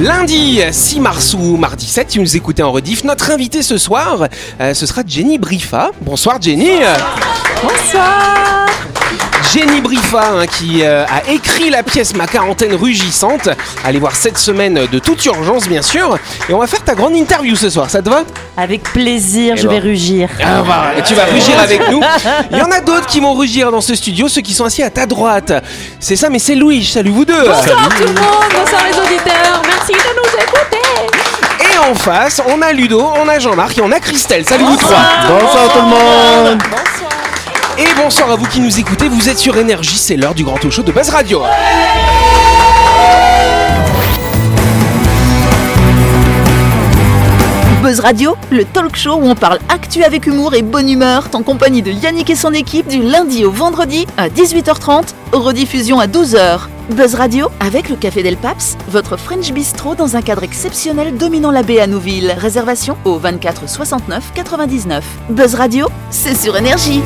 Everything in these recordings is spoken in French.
Lundi 6 mars ou mardi 7, si vous nous écoutez en rediff, notre invité ce soir, euh, ce sera Jenny Brifa. Bonsoir Jenny. Bonsoir Jenny Brifa hein, qui euh, a écrit la pièce Ma quarantaine rugissante. Allez voir cette semaine de toute urgence bien sûr. Et on va faire ta grande interview ce soir, ça te va? Avec plaisir, Eh je ben. vais rugir. Ah, bah, et tu vas rugir avec nous. Il y en a d'autres qui vont rugir dans ce studio, ceux qui sont assis à ta droite. C'est ça, mais c'est Louis. Salut vous deux. Bonsoir tout le monde, bonsoir les auditeurs, merci de nous écouter. Et en face, on a Ludo, on a Jean-Marc et on a Christelle. Salut vous trois. Bonsoir tout le monde Et bonsoir à vous qui nous écoutez. Vous êtes sur Énergie, c'est l'heure du grand talk show de Buzz Radio. Buzz Radio, le talk show où on parle actu avec humour et bonne humeur, en compagnie de Yannick et son équipe du lundi au vendredi à 18h30, rediffusion à 12h. Buzz Radio avec le Café Del Paps, votre French Bistro dans un cadre exceptionnel dominant la baie à Nouville. Réservation au 24 69 99. Buzz Radio, c'est sur énergie.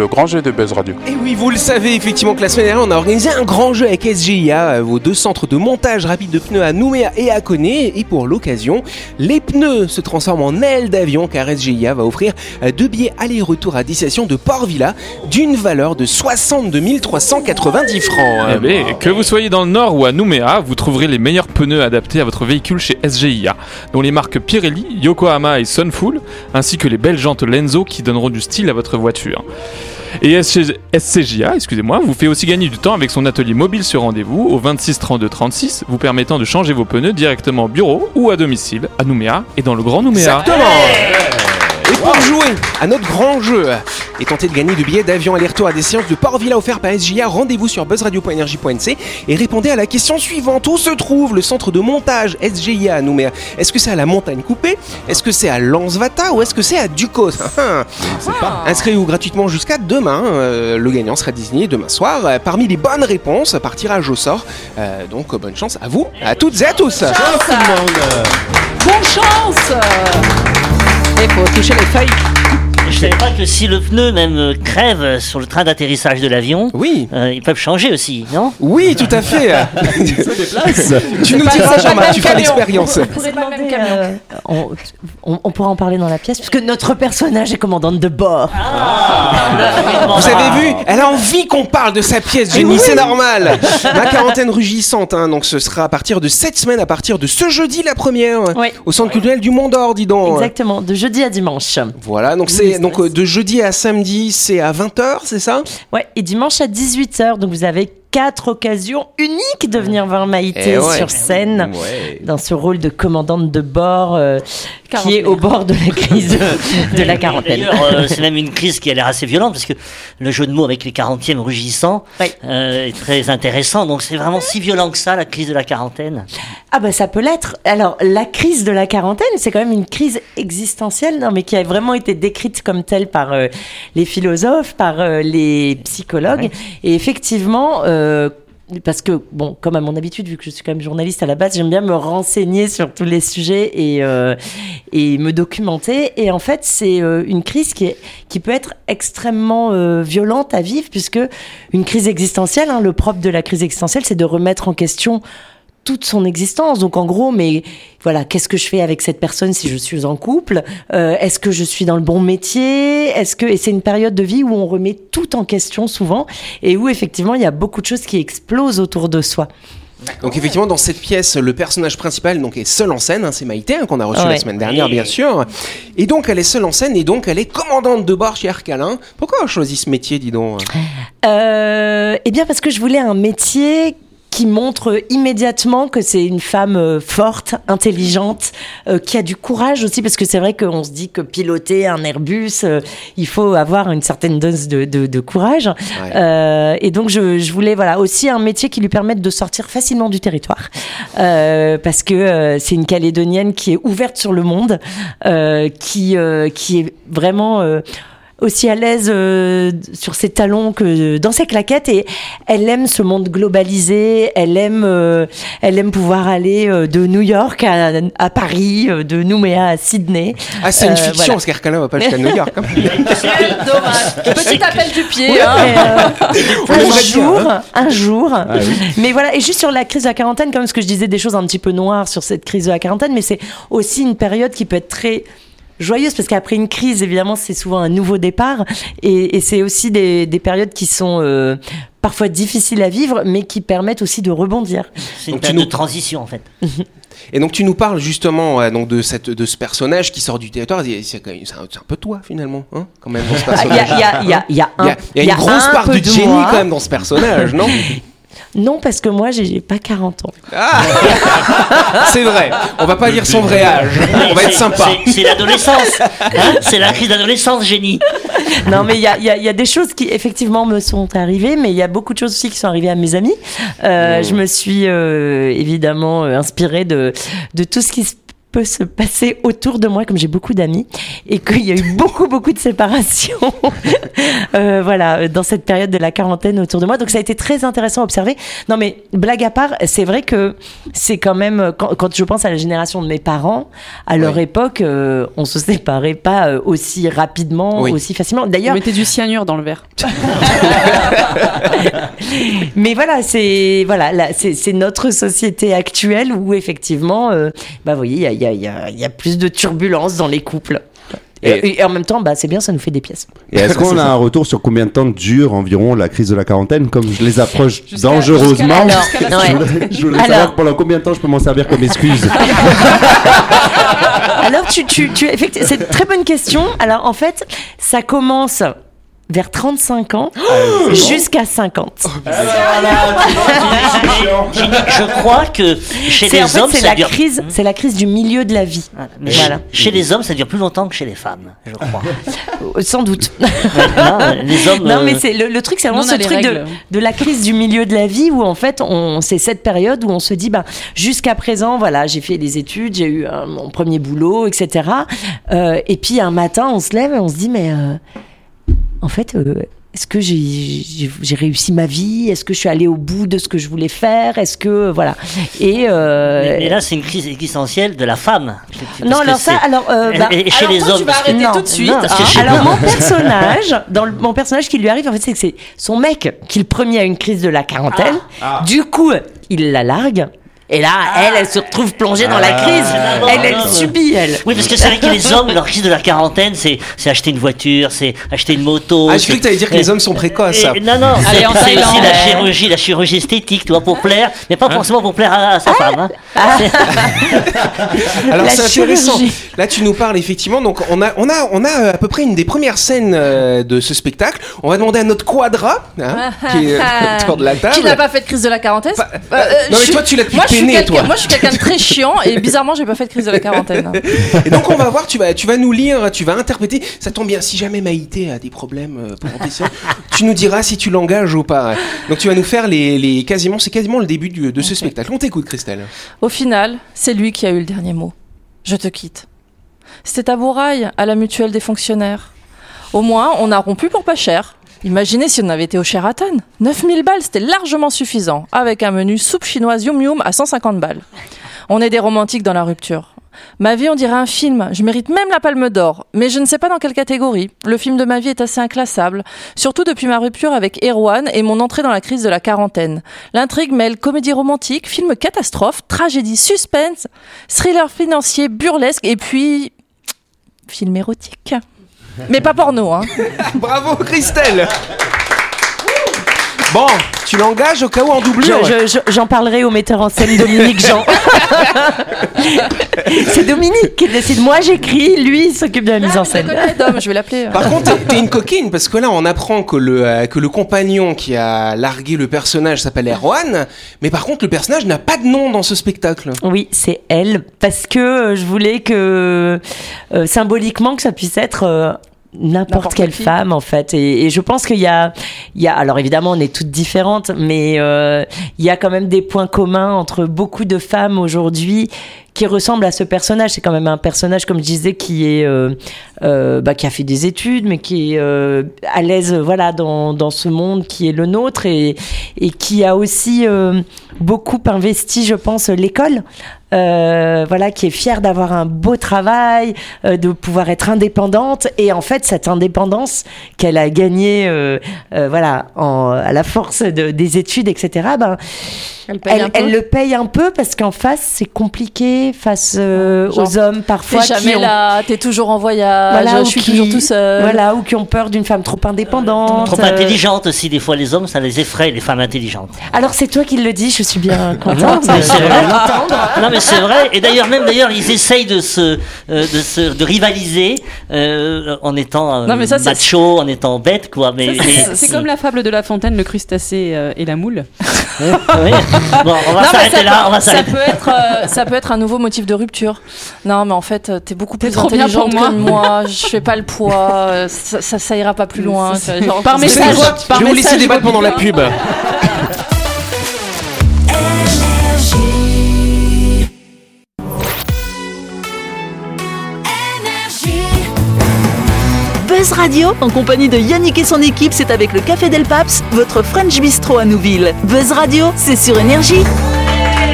Le grand jeu de Buzz Radio. Et oui, vous le savez effectivement que la semaine dernière, on a organisé un grand jeu avec SGIA, euh, vos deux centres de montage rapide de pneus à Nouméa et à Coné. Et pour l'occasion, les pneus se transforment en ailes d'avion car SGIA va offrir euh, deux billets aller-retour à destination de Port-Villa d'une valeur de 62 390 francs. Eh bien, que vous soyez dans le nord ou à Nouméa, vous trouverez les meilleurs pneus adaptés à votre véhicule chez SGIA, dont les marques Pirelli, Yokohama et Sunfull, ainsi que les belles jantes Lenzo qui donneront du style à votre voiture. Et SCJA, excusez-moi, vous fait aussi gagner du temps avec son atelier mobile sur rendez-vous au 26 32 36, vous permettant de changer vos pneus directement au bureau ou à domicile, à Nouméa et dans le Grand Nouméa. Exactement Et pour jouer à notre grand jeu et tenter de gagner de billets d'avion aller-retour à des séances de Port-Villa offerts par SJA, rendez-vous sur buzzradio.energie.nc et répondez à la question suivante. Où se trouve le centre de montage SGIA à Nouméa Est-ce que c'est à la montagne coupée? Est-ce que c'est à Lansvata ou est-ce que c'est à Ducos? Inscrivez-vous gratuitement jusqu'à demain. Euh, le gagnant sera désigné demain soir. Euh, Parmi les bonnes réponses, par tirage au sort. Euh, donc euh, bonne chance à vous, à toutes et à tous. Bonne chance Il faut toucher les feuilles. Je savais pas que si le pneu même crève sur le train d'atterrissage de l'avion, Oui, euh, ils peuvent changer aussi, non? Oui, tout à fait. tu nous diras, Jean-Marc, tu feras l'expérience. Euh, on, on- on pourra en parler dans la pièce, puisque notre personnage est commandante de bord. Vous avez vu? Elle a envie qu'on parle de sa pièce, Jenny, c'est normal. Ma quarantaine rugissante, hein, donc ce sera à partir de cette semaine, à partir de ce jeudi la première, Oui. au centre culturel du Mont d'Or, dis donc. Exactement, de jeudi à dimanche. Voilà, donc c'est donc euh, de jeudi à samedi, c'est à 20h, c'est ça? Ouais, et dimanche à 18h, donc vous avez quatre occasions uniques de venir voir Maïté Eh ouais. sur scène. Ouais. Dans ce rôle de commandante de bord euh, qui est au bord de la crise de la quarantaine. Euh, c'est même une crise qui a l'air assez violente parce que le jeu de mots avec les 40e rugissants euh, est très intéressant. Donc c'est vraiment si violent que ça, la crise de la quarantaine. Ah bah ça peut l'être. Alors la crise de la quarantaine, c'est quand même une crise existentielle, non mais qui a vraiment été décrite comme telle par euh, les philosophes, par euh, les psychologues. Et effectivement. euh, parce que, bon, comme à mon habitude, vu que je suis quand même journaliste à la base, j'aime bien me renseigner sur tous les sujets et, euh, me documenter. Et en fait, c'est euh, une crise qui, peut être extrêmement euh, violente à vivre, puisque une crise existentielle, hein, le propre de la crise existentielle, c'est de remettre en question toute son existence. Donc en gros, mais voilà, qu'est-ce que je fais avec cette personne si je suis en couple? Euh, Est-ce que je suis dans le bon métier? Est-ce que et c'est une période de vie où on remet tout en question souvent et où effectivement il y a beaucoup de choses qui explosent autour de soi. Donc effectivement, dans cette pièce, le personnage principal donc est seul en scène. hein, c'est Maïté hein, qu'on a reçu la semaine dernière, bien sûr. Et donc elle est seule en scène et donc elle est commandante de bord chez Arcalin. Pourquoi on a choisi ce métier, dis donc? Euh, eh bien parce que je voulais un métier qui montre immédiatement que c'est une femme euh, forte, intelligente, euh, qui a du courage aussi, parce que c'est vrai qu'on se dit que piloter un Airbus, euh, il faut avoir une certaine dose de, de- de courage. Ouais. Euh, et donc je, je voulais voilà aussi un métier qui lui permette de sortir facilement du territoire, Euh, parce que euh, c'est une Calédonienne qui est ouverte sur le monde, euh, qui euh, qui est vraiment euh, aussi à l'aise euh, sur ses talons que dans ses claquettes et elle aime ce monde globalisé. Elle aime, euh, elle aime pouvoir aller euh, de New York à, à Paris, euh, de Nouméa à Sydney. Ah, c'est une Euh, fiction, voilà. parce qu'Arcana va pas jusqu'à New York. hein. Dommage. Petit appel du pied. Ouais, hein. euh, Faut un jour, un jour. Ah Mais voilà, et juste sur la crise de la quarantaine, comme ce que je disais, des choses un petit peu noires sur cette crise de la quarantaine, mais c'est aussi une période qui peut être très joyeuse parce qu'après une crise, évidemment, c'est souvent un nouveau départ et, et c'est aussi des, des périodes qui sont euh, parfois difficiles à vivre, mais qui permettent aussi de rebondir. C'est une période nous- de transition en fait. Et donc tu nous parles justement euh, donc de cette de ce personnage qui sort du territoire. C'est un, peu toi finalement, hein, quand même dans ce Ah, Il y, a, personnage. il y, a, il y, a, y y une grosse part du de génie quand même dans ce personnage, non? Non, parce que moi, j'ai pas 40 ans. Ah C'est vrai. On va pas dire son vrai âge. On va être sympa. c'est- l'adolescence. hein, c'est la crise d'adolescence, génie. Non, mais il y a, il y a- il y a des choses qui effectivement me sont arrivées, mais il y a beaucoup de choses aussi qui sont arrivées à mes amis. Euh, Je me suis euh, évidemment euh, inspirée de, de tout ce qui se peut se passer autour de moi, comme j'ai beaucoup d'amis, et qu'il y a eu beaucoup, beaucoup de séparations, euh, voilà, dans cette période de la quarantaine autour de moi. Donc ça a été très intéressant à observer. Non, mais blague à part, c'est vrai que c'est quand même, quand, quand je pense à la génération de mes parents, à leur Oui. époque, euh, on se séparait pas euh, aussi rapidement, Oui. aussi facilement. D'ailleurs, mettez du cyanure dans le verre. mais voilà, c'est voilà, là, c'est notre société actuelle où effectivement, euh, bah, vous voyez, il y a, y, a, il y, a, il y a plus de turbulences dans les couples. Et, Et- et en même temps, bah, c'est bien, ça nous fait des pièces. Et est-ce qu'on a un retour sur combien de temps dure environ la crise de la quarantaine Comme je les approche Jusqu'à- dangereusement, jusqu'à la- Alors, je Alors- savoir pendant combien de temps je peux m'en servir comme excuse. Alors, tu, tu, tu, effectivement, c'est une très bonne question. Alors, en fait, ça commence vers 35 ans jusqu'à 50. Génie, Je crois que chez C'est les en fait, hommes, c'est ça la dure. crise, c'est la crise du milieu de la vie. Voilà. Mais Voilà. chez, les hommes, ça dure plus longtemps que chez les femmes, je crois. Euh, Sans doute. non, les hommes. Non, mais euh, c'est le, le truc, c'est vraiment ce truc de, la crise du milieu de la vie où en fait, on, c'est cette période où on se dit, bah, jusqu'à présent, voilà, j'ai fait des études, j'ai eu euh, mon premier boulot, etc. Euh, et puis un matin, on se lève et on se dit, mais euh, en fait. Est-ce que j'ai, j'ai, j'ai réussi ma vie? Est-ce que je suis allée au bout de ce que je voulais faire? Est-ce que voilà Et euh, mais, mais là, c'est une crise existentielle de la femme. Parce non, alors ça, alors euh, bah, et, et chez Alors, les toi, tu hommes. vas parce que- arrêter Non, tout de suite. hein. chez- Alors mon personnage, dans le- mon personnage qui lui arrive, en fait, c'est que c'est son mec qui le premier a une crise de la quarantaine. Du coup, il la largue. Et là, elle, elle se retrouve plongée dans la crise. Ah. Elle, elle Ah. subit, elle. Oui, parce que c'est vrai que les hommes, leur crise de la quarantaine, c'est c'est acheter une voiture, c'est acheter une moto. Ah, je croyais que t'allais dire que les hommes sont précoces. Et- non, non, Allez, c'est aussi la chirurgie, la chirurgie esthétique, tu vois, pour plaire, mais pas forcément pour plaire à, à sa femme. hein. Alors La c'est intéressant. Là tu nous parles effectivement. Donc on a on a on a euh, à peu près une des premières scènes euh, de ce spectacle. On va demander à notre quadra hein, qui est autour de la table. Qui n'a pas fait de crise de la quarantaine Pas- Euh, non, mais je toi, tu l'as depuis suis t'es né, quelqu'un- toi. Moi, je suis quelqu'un de très chiant et bizarrement, j'ai pas fait de crise de la quarantaine. Et donc on va voir. Tu vas tu vas nous lire. Tu vas interpréter. Ça tombe bien. Si jamais Maïté a des problèmes euh, pour audition, tu nous diras si tu l'engages ou pas. Donc tu vas nous faire les, les quasiment c'est quasiment le début du- de ce spectacle. On t'écoute Christelle. Au final, c'est lui qui a eu le dernier mot. Je te quitte. C'était à Bourail, à la mutuelle des fonctionnaires. Au moins, on a rompu pour pas cher. Imaginez si on avait été au Sheraton. 9000 balles, c'était largement suffisant, avec un menu soupe chinoise yum yum à 150 balles. On est des romantiques dans la rupture. Ma vie, on dirait un film. Je mérite même la palme d'or. Mais je ne sais pas dans quelle catégorie. Le film de ma vie est assez inclassable. Surtout depuis ma rupture avec Erwan et mon entrée dans la crise de la quarantaine. L'intrigue mêle comédie romantique, film catastrophe, tragédie suspense, thriller financier, burlesque et puis. film érotique. Mais pas porno, hein. Bravo Christelle. Bon, tu l'engages au cas où en doublure. Je- je- je- J'en parlerai au metteur en scène Dominique Jean. c'est Dominique qui décide. Moi, j'écris, lui, il s'occupe de la mise en scène. Dom, je vais l'appeler. Par contre, t'es- t'es une coquine parce que là, on apprend que le euh, que le compagnon qui a largué le personnage s'appelle Erwan, mais par contre, le personnage n'a pas de nom dans ce spectacle. Oui, c'est elle, parce que euh, je voulais que euh, symboliquement que ça puisse être euh, n'importe quelle qui. femme en fait. Et, et je pense qu'il y a, il y a, alors évidemment, on est toutes différentes, mais euh, il y a quand même des points communs entre beaucoup de femmes aujourd'hui qui ressemblent à ce personnage. C'est quand même un personnage, comme je disais, qui est euh, euh, bah, qui a fait des études, mais qui est à l'aise, voilà, dans, dans ce monde qui est le nôtre et, et qui a aussi beaucoup investi, je pense, l'école. Euh, voilà, qui est fière d'avoir un beau travail, euh, de pouvoir être indépendante. Et en fait, cette indépendance qu'elle a gagnée, euh, euh, voilà, en, à la force de- des études, etc. Ben, Elle paye elle, le paye un peu parce qu'en face, c'est compliqué face euh, Genre, aux hommes T'es parfois jamais qui ont, là, t'es toujours en voyage, Voilà, ou je suis qui- toujours tout seul. voilà, ou qui ont peur d'une femme trop indépendante. Trop intelligente aussi, des fois les hommes, ça les effraie, les femmes intelligentes. Alors c'est toi qui le dis, je suis bien Non, contente mais c'est de vrai. l'entendre. Non mais c'est vrai. Et d'ailleurs même d'ailleurs ils essayent de se euh, de se de rivaliser euh, en étant euh, Non, mais ça, macho, en étant bête quoi. Mais, mais- C'est- comme la fable de La Fontaine, le crustacé et la moule. Oui. Bon, on va s'arrêter ça là. peut- On va ça peut être, euh, ça peut être un nouveau motif de rupture. Non, mais en fait, t'es beaucoup plus pour que moi. Je fais pas le poids. Ça, ça, ça ira pas plus loin. Genre, Par message. Je vais vous laisser débattre pendant la pub. Buzz Radio, en compagnie de Yannick et son équipe, c'est avec le Café Del Paps, votre French Bistro à Nouville. Buzz Radio, c'est sur Énergie.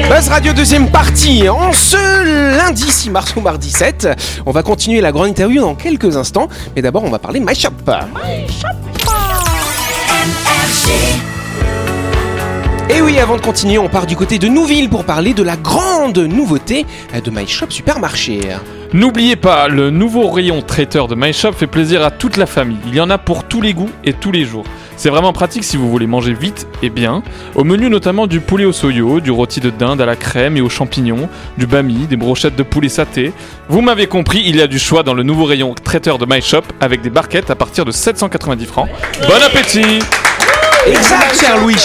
Buzz Radio deuxième partie en ce lundi 6 mars ou mardi 7. On va continuer la grande interview dans quelques instants, mais d'abord on va parler My Shop. Et oui, avant de continuer, on part du côté de Nouville pour parler de la grande nouveauté de My Shop Supermarché. N'oubliez pas, le nouveau rayon traiteur de My Shop fait plaisir à toute la famille. Il y en a pour tous les goûts et tous les jours. C'est vraiment pratique si vous voulez manger vite et bien. Au menu notamment du poulet au soyo, du rôti de dinde à la crème et aux champignons, du bami, des brochettes de poulet saté. Vous m'avez compris, il y a du choix dans le nouveau rayon traiteur de My Shop avec des barquettes à partir de 790 francs. Bon appétit Exact, cher Louis.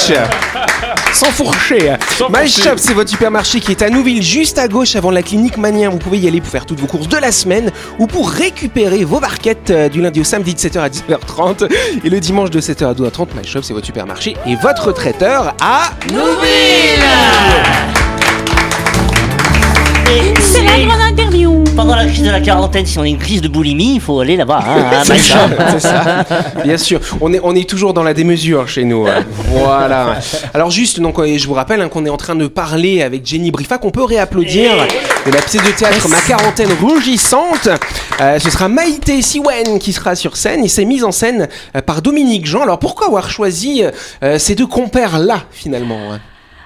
Sans fourcher. My. Shop, c'est votre supermarché qui est à Nouville, juste à gauche avant la clinique Manien. Vous pouvez y aller pour faire toutes vos courses de la semaine ou pour récupérer vos barquettes euh, du lundi au samedi de 7h à 10h30 et le dimanche de 7h à 12h30. My Shop, c'est votre supermarché et votre traiteur à Nouville. C'est la grande interview. Pendant la crise de la quarantaine, si on a une crise de boulimie, il faut aller là-bas. Hein, C'est ça, ça. Bien sûr, on est, on est toujours dans la démesure chez nous. hein. Voilà. Alors juste, donc, je vous rappelle hein, qu'on est en train de parler avec Jenny Briffa, qu'on peut réapplaudir de la pièce de théâtre Ma quarantaine rougissante. Euh, ce sera Maïté Siwen qui sera sur scène et c'est mise en scène euh, par Dominique Jean. Alors pourquoi avoir choisi euh, ces deux compères-là finalement hein?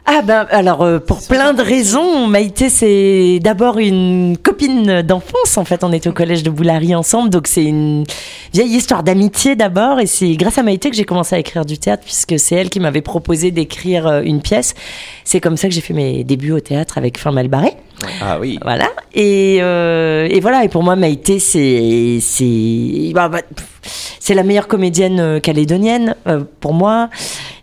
Ah ben alors euh, pour plein de raisons, Maïté c'est d'abord une copine d'enfance en fait, on était au collège de Boulary ensemble donc c'est une vieille histoire d'amitié d'abord et c'est grâce à Maïté que j'ai commencé à écrire du théâtre puisque c'est elle qui m'avait proposé d'écrire euh, une pièce. C'est comme ça que j'ai fait mes débuts au théâtre avec Fin Malbarré. Ah oui. Voilà. Et, euh, et voilà. Et pour moi, Maïté, c'est c'est bah, bah, c'est la meilleure comédienne euh, calédonienne euh, pour moi.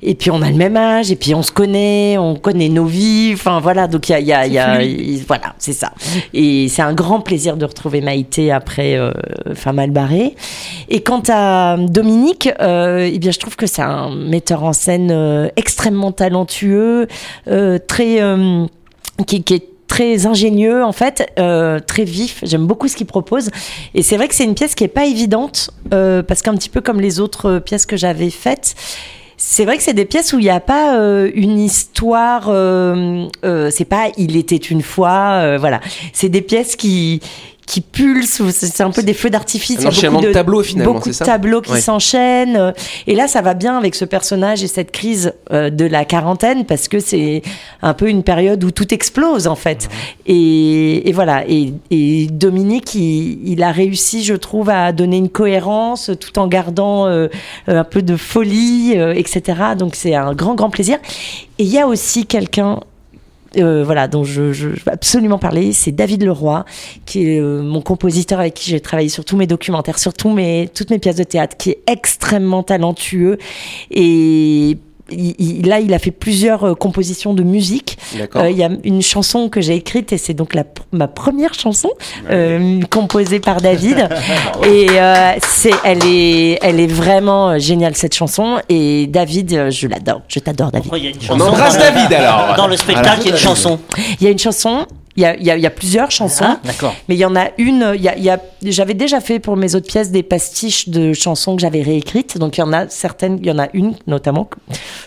Et puis on a le même âge. Et puis on se connaît, on connaît nos vies. Enfin voilà. Donc il y a, il y a, il y a- il- voilà, c'est ça. Et c'est un grand plaisir de retrouver Maïté après euh, Femme Albaré. Et quant à Dominique, euh, eh bien je trouve que c'est un metteur en scène euh, extrêmement talentueux, euh, très euh, qui, qui est très ingénieux en fait, euh, très vif. J'aime beaucoup ce qu'il propose. Et c'est vrai que c'est une pièce qui est pas évidente euh, parce qu'un petit peu comme les autres euh, pièces que j'avais faites. C'est vrai que c'est des pièces où il n'y a pas euh, une histoire, euh, euh, c'est pas il était une fois, voilà. C'est des pièces qui qui pulsent, ou c'est un peu des feux d'artifice. Un enchaînement de tableaux, finalement, beaucoup de ça tableaux qui s'enchaînent. euh, Et là, ça va bien avec ce personnage et cette crise euh, de la quarantaine parce que c'est un peu une période où tout explose en fait. Et, et voilà. Et, et Dominique, il, il a réussi, je trouve, à donner une cohérence tout en gardant euh, un peu de folie, euh, etc. Donc c'est un grand, grand plaisir. Et il y a aussi quelqu'un euh, voilà, dont je, je, je veux absolument parler, c'est David Leroy, qui est euh, mon compositeur avec qui j'ai travaillé sur tous mes documentaires, sur tous mes, toutes mes pièces de théâtre, qui est extrêmement talentueux. Et il- il- là, il a fait plusieurs euh, compositions de musique. Euh, Il y a une chanson que j'ai écrite et c'est donc la, ma première chanson euh, composée par David. et euh, c'est, elle est, elle est vraiment géniale cette chanson. Et David, je l'adore. Je t'adore, David. On embrasse David alors. Dans le spectacle, il y a une chanson. Il y a une chanson Il y a, il y a- il y a plusieurs chansons. Ah. Mais il y en a une, il y a, j'avais déjà fait pour mes autres pièces des pastiches de chansons que j'avais réécrites. Donc il y en a certaines, il y en a une notamment.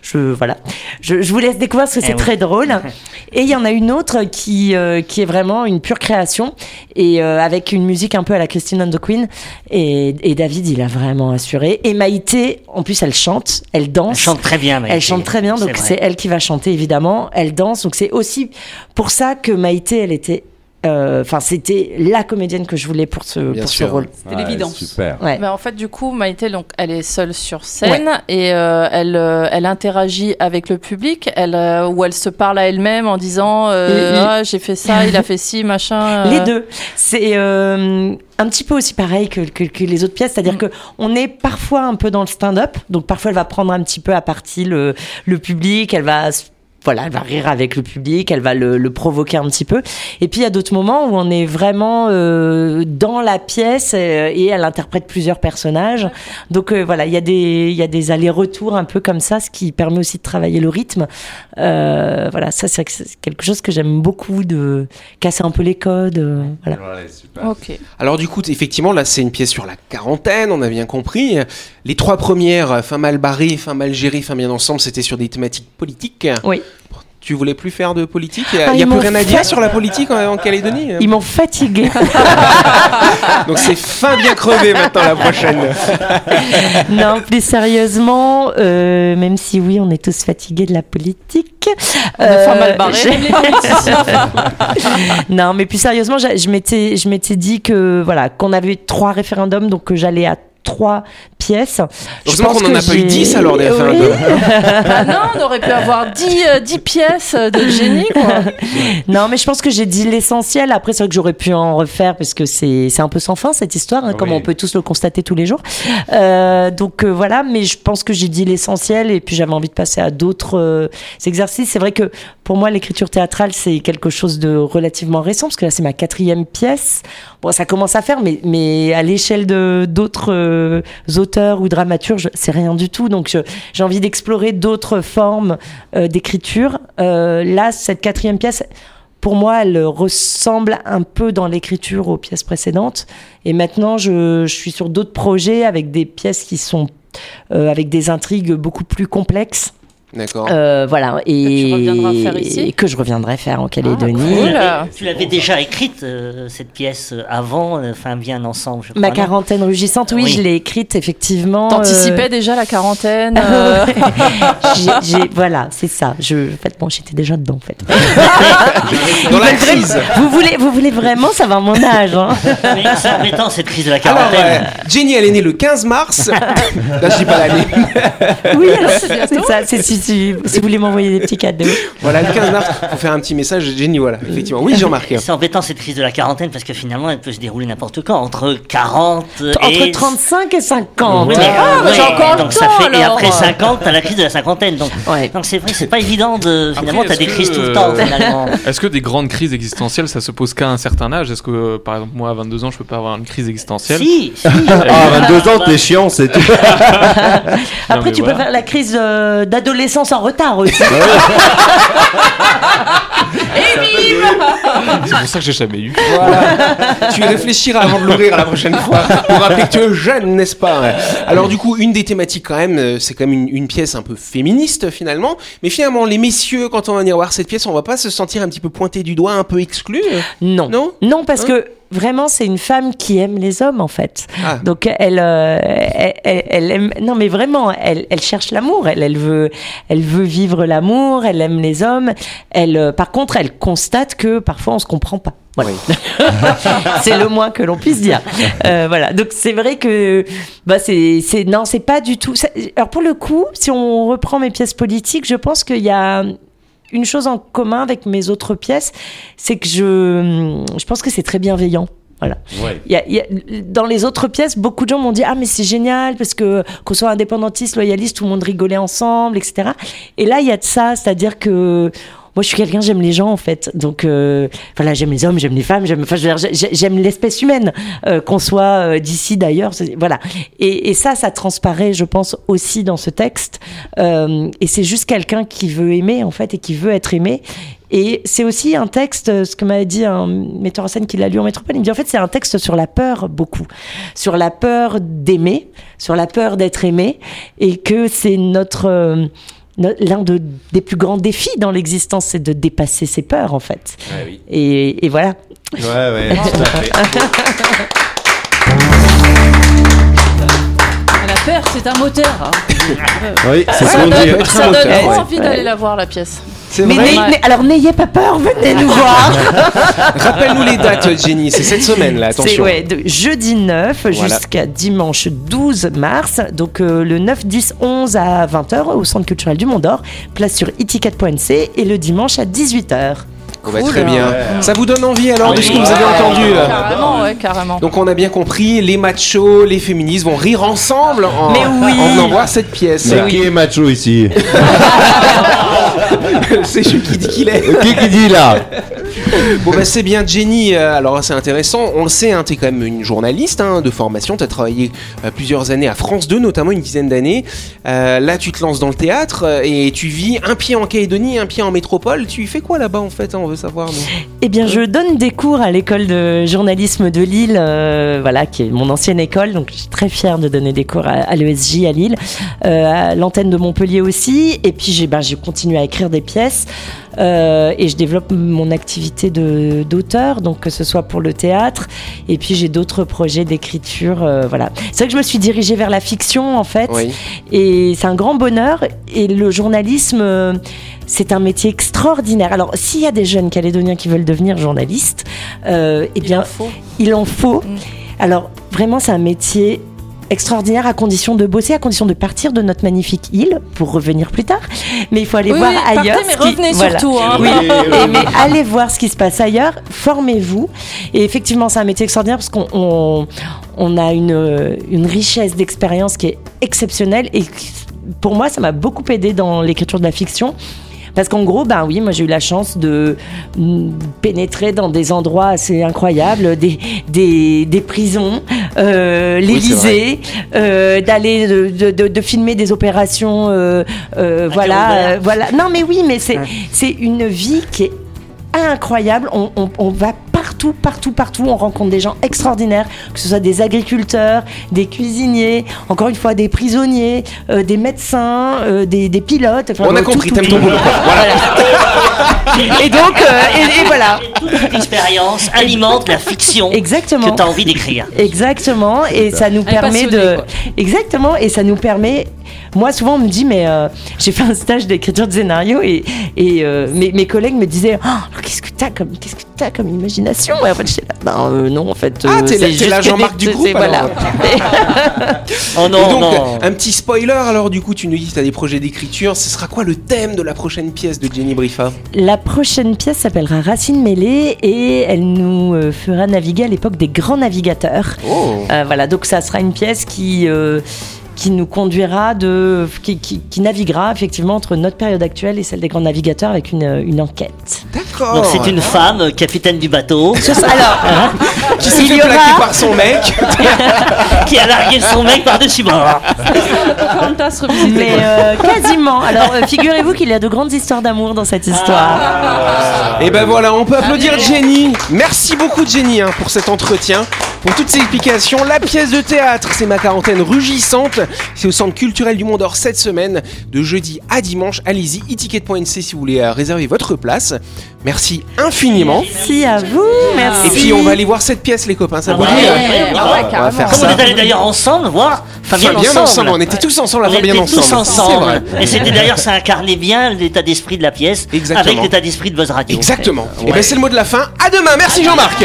Je, voilà. Je, je vous laisse découvrir parce que Eh c'est oui. très drôle. Et il y en a une autre qui, euh, qui est vraiment une pure création et euh, avec une musique un peu à la Christine and the Queen. Et, et David, il a vraiment assuré. Et Maïté, en plus, elle chante, elle danse. Elle chante très bien, Maïté. Elle chante très bien, donc C'est elle qui va chanter évidemment. Elle danse, donc c'est aussi pour ça que Maïté, elle était, euh, enfin c'était la comédienne que je voulais pour ce Bien pour sûr. ce rôle. C'était l'évidence. Super. Ouais. Mais en fait, du coup, Maïté, donc, elle est seule sur scène et euh, elle, euh, elle interagit avec le public, elle, euh, ou elle se parle à elle-même en disant euh, Ah, j'ai fait ça, il a fait ci, machin. euh. Les deux. C'est euh, un petit peu aussi pareil que, que, que les autres pièces, c'est-à-dire Mm. que on est parfois un peu dans le stand-up, donc parfois elle va prendre un petit peu à partie le, le public, elle va voilà, elle va rire avec le public, elle va le, le provoquer un petit peu. Et puis il y a d'autres moments où on est vraiment euh, dans la pièce euh, et elle interprète plusieurs personnages. Donc euh, voilà, il y a des il y a des allers-retours un peu comme ça, ce qui permet aussi de travailler le rythme. Euh, voilà, ça c'est quelque chose que j'aime beaucoup de casser un peu les codes. euh, voilà. Ok. Alors du coup, effectivement, là, c'est une pièce sur la quarantaine, on a bien compris. Les trois premières, fin mal barrée, fin mal gérée, fin bien ensemble, c'était sur des thématiques politiques. Oui. Tu voulais plus faire de politique Il n'y a, Ah, y a plus rien à dire sur la politique en, en Calédonie Ils m'ont fatigué. Donc c'est fin bien crevé maintenant la prochaine. non, plus sérieusement, euh, même si oui, on est tous fatigués de la politique. fin mal non, mais plus sérieusement, j'a- je m'étais, je m'étais dit que voilà, qu'on avait trois référendums, donc que j'allais à trois pièces. Je Heureusement pense qu'on en a pas eu j'ai- 10 alors des Oui. Ah non, on aurait pu avoir 10, euh, 10 pièces de génie, quoi. Non, mais je pense que j'ai dit l'essentiel. Après, c'est vrai que j'aurais pu en refaire parce que c'est c'est un peu sans fin cette histoire, hein, comme on peut tous le constater tous les jours. Euh, donc euh, voilà, mais je pense que j'ai dit l'essentiel et puis j'avais envie de passer à d'autres euh, exercices. C'est vrai que pour moi, l'écriture théâtrale, c'est quelque chose de relativement récent parce que là, c'est ma quatrième pièce. Bon, ça commence à faire, mais, mais à l'échelle de d'autres euh, ou dramaturges, c'est rien du tout. Donc, j'ai envie d'explorer d'autres formes euh, d'écriture. Euh, là, cette quatrième pièce, pour moi, elle ressemble un peu dans l'écriture aux pièces précédentes. Et maintenant, je, je suis sur d'autres projets avec des pièces qui sont euh, avec des intrigues beaucoup plus complexes. D'accord. Euh, voilà. Et tu reviendras faire ici et que je reviendrai faire en Calédonie. Tu Cool. l'avais- Tu l'avais déjà écrite, euh, cette pièce, euh, avant, enfin, bien ensemble, je crois. Ma quarantaine rugissante, oui, Oui. je l'ai écrite effectivement. T'anticipais euh, déjà la quarantaine. euh, j'ai- voilà, c'est ça. Je, en fait, bon, j'étais déjà dedans, en fait. Dans la crise. Vous voulez, vous voulez vraiment savoir mon âge hein Mais c'est embêtant, cette crise de la Alors, quarantaine. Jenny, elle est née le 15 mars. Là, je dis pas l'année. Oui, alors, c'est ça. C'est si, vous voulez m'envoyer des petits cadeaux. Voilà, le 15 mars, pour faire un petit message, Jenny, voilà, effectivement. Oui, Jean-Marc. C'est embêtant cette crise de la quarantaine parce que finalement elle peut se dérouler n'importe quand, entre 40 et. Entre 35 et 50. Oui, mais, Ah, mais ouais, j'ai encore le ça temps, fait, et après 50, t'as la crise de la cinquantaine. Donc Ouais. donc c'est vrai, c'est pas évident de. Finalement, t'as des crises que, tout le temps euh, finalement. Est-ce que des grandes crises existentielles, ça se pose qu'à un certain âge? Est-ce que, euh, par exemple, moi, à 22 ans, je peux pas avoir une crise existentielle? Si, si. Ah, 22 ans, t'es chiant, c'est tout. Après, tu voilà. peux faire la crise euh, d'adolescence en retard aussi. C'est pour ça que j'ai jamais eu. Voilà. tu réfléchiras avant de l'ouvrir à la prochaine fois. Pour rappeler que tu es jeune, n'est-ce pas? Alors du coup, une des thématiques quand même, euh, c'est quand même une, une pièce un peu féministe finalement. Mais finalement, les messieurs, quand on va venir voir cette pièce, on va pas se sentir un petit peu pointé du doigt, un peu exclu Non. Non? Non, parce Hein? que vraiment, c'est une femme qui aime les hommes, en fait. Ah. Donc, elle, euh, elle, aime. Non, mais vraiment, elle, elle cherche l'amour. Elle, elle, veut, elle veut vivre l'amour. Elle aime les hommes. Elle, euh, par contre, elle constate que parfois, on se comprend pas. Voilà. c'est le moins que l'on puisse dire. Euh, voilà. Donc c'est vrai que bah c'est c'est non c'est pas du tout. ça- Alors pour le coup, si on reprend mes pièces politiques, je pense qu'il y a une chose en commun avec mes autres pièces, c'est que je je pense que c'est très bienveillant. Voilà. Ouais. Il y a- il y a- dans les autres pièces, beaucoup de gens m'ont dit ah mais c'est génial parce que qu'on soit indépendantiste, loyaliste, tout le monde rigolait ensemble, etc. Et là il y a de ça, c'est-à-dire que moi je suis quelqu'un j'aime les gens en fait, donc euh, voilà j'aime les hommes, j'aime les femmes, j'aime enfin j'aime l'espèce humaine, euh, qu'on soit euh, d'ici d'ailleurs, voilà. Et, et ça ça transparaît je pense aussi dans ce texte. Euh, et c'est juste quelqu'un qui veut aimer en fait et qui veut être aimé. Et c'est aussi un texte, euh, ce que m'avait dit un metteur en scène qui l'a lu en métropole, il me dit en fait c'est un texte sur la peur beaucoup, sur la peur d'aimer, sur la peur d'être aimé, et que c'est notre... L'un de- des plus grands défis dans l'existence, c'est de dépasser ses peurs, en fait. Et, et voilà. Ouais, ouais, tout à fait. C'est un moteur. hein. Oui, c'est ce Ça qu'on donne, dit. ça donne moteur, trop ouais. envie d'aller la voir, la pièce. C'est Mais Ouais. mais- alors n'ayez pas peur, venez nous voir. Rappelle-nous les dates, Jenny. C'est cette semaine, là. C'est Attention. ouais, de jeudi 9 Voilà. jusqu'à dimanche 12 mars. Donc euh, le 9, 10, 11 à 20h au Centre culturel du Mont d'Or. Place sur iticket.nc et le dimanche à 18h. Bah, très bien. Ça vous donne envie alors de ce que vous avez entendu euh Carrément, ouais, carrément. Donc on a bien compris, les machos, les féministes vont rire ensemble en, Mais oui. en venant voir cette pièce. Mais qui est macho ici c'est celui qui dit qu'il est. Qui qui dit là Bon bah c'est bien Jenny, euh, alors c'est intéressant, on le sait, hein, t'es quand même une journaliste hein, de formation, t'as travaillé euh, plusieurs années à France 2 notamment, une dizaine d'années. Euh, là tu te lances dans le théâtre et tu vis un pied en Calédonie, un pied en métropole. Tu fais quoi là-bas en fait hein, On veut savoir. Eh bien, je donne des cours à l'école de journalisme de Lille, voilà, qui est mon ancienne école. Donc, je suis très fière de donner des cours à, l'ESJ à Lille, à l'antenne de Montpellier aussi. Et puis, j'ai ben, continué à écrire des pièces euh, et je développe mon activité de- d'auteur, donc que ce soit pour le théâtre. Et puis, j'ai d'autres projets d'écriture. euh, voilà. C'est vrai que je me suis dirigée vers la fiction, en fait. Oui. Et c'est un grand bonheur. Et le journalisme, euh, c'est un métier extraordinaire. Alors, s'il y a des jeunes calédoniens qui veulent devenir journalistes, euh, eh bien, il en faut. Mm. Alors, vraiment, c'est un métier extraordinaire à condition de bosser, à condition de partir de notre magnifique île pour revenir plus tard. Mais il faut aller Oui, voir oui, partez, ailleurs. mais qui- revenez voilà. surtout. hein. Oui, et- mais allez voir ce qui se passe ailleurs, formez-vous. Et effectivement, c'est un métier extraordinaire parce qu'on on, on a une, une richesse d'expérience qui est exceptionnelle. Et pour moi, ça m'a beaucoup aidé dans l'écriture de la fiction. Parce qu'en gros, ben oui, moi j'ai eu la chance de mm, pénétrer dans des endroits assez incroyables, des, des, des prisons, euh, l'Élysée, euh, d'aller de, de, de- de filmer des opérations, euh, euh, voilà, voilà. Non mais oui, mais c'est c'est une vie qui est incroyable. On, on- on va partout, partout, partout. On rencontre des gens extraordinaires, que ce soit des agriculteurs, des cuisiniers, encore une fois des prisonniers, euh, des médecins, euh, des, des pilotes. Enfin, On a tout, compris, t'aimes ton boulot. Et donc, euh, et, et voilà. Toute cette expérience alimente la fiction Exactement. que tu as envie d'écrire. Exactement, et ça nous Elle permet de. quoi. Exactement, et ça nous permet. Moi, souvent, on me dit, mais euh, j'ai fait un stage d'écriture de scénario et, et euh, mes, mes collègues me disaient, Oh, qu'est-ce que t'as comme, qu'est-ce que t'as comme imagination? Et en fait, j'étais là, ben euh, non, en fait. Ah, t'es c'est la- Jean-Marc du groupe, Voilà. Oh Et non, donc, non. un petit spoiler alors du coup, tu nous dis que t'as des projets d'écriture. Ce sera quoi le thème de la prochaine pièce de Jenny Briffa? La prochaine pièce s'appellera Racine mêlée et elle nous fera naviguer à l'époque des grands navigateurs. Oh Euh, voilà, donc ça sera une pièce qui, euh, qui nous conduira de. Qui, qui- qui naviguera effectivement entre notre période actuelle et celle des grands navigateurs avec une, une enquête. D'accord. Donc c'est une femme, capitaine du bateau, Alors, qui s'est il fait aura- par son mec. qui a largué son mec par-dessus bord. Revisité. mais euh, quasiment. Alors, euh, figurez-vous qu'il y a de grandes histoires d'amour dans cette histoire. Et ben voilà, on peut applaudir Jenny. Merci beaucoup Jenny hein, pour cet entretien, pour toutes ces explications. La pièce de théâtre, c'est ma quarantaine rugissante. C'est au Centre culturel du Mont d'Or cette semaine, de jeudi à dimanche. Allez-y, eticket.nc si vous voulez euh, réserver votre place. Merci infiniment. Merci à vous. Merci. Et puis on va aller voir cette pièce les copains, ça vous Ouais, dit ouais, ouais, on va- faire Comme on est allés d'ailleurs ensemble voir Fabien, Fabien ensemble. ensemble, on était tous ensemble à On Fabien était ensemble. tous ensemble. Et c'était d'ailleurs, ça incarnait bien l'état d'esprit de la pièce Exactement. avec l'état d'esprit de Buzz Radio. Exactement. Et Ouais. ben c'est le mot de la fin. À demain. Merci Jean-Marc.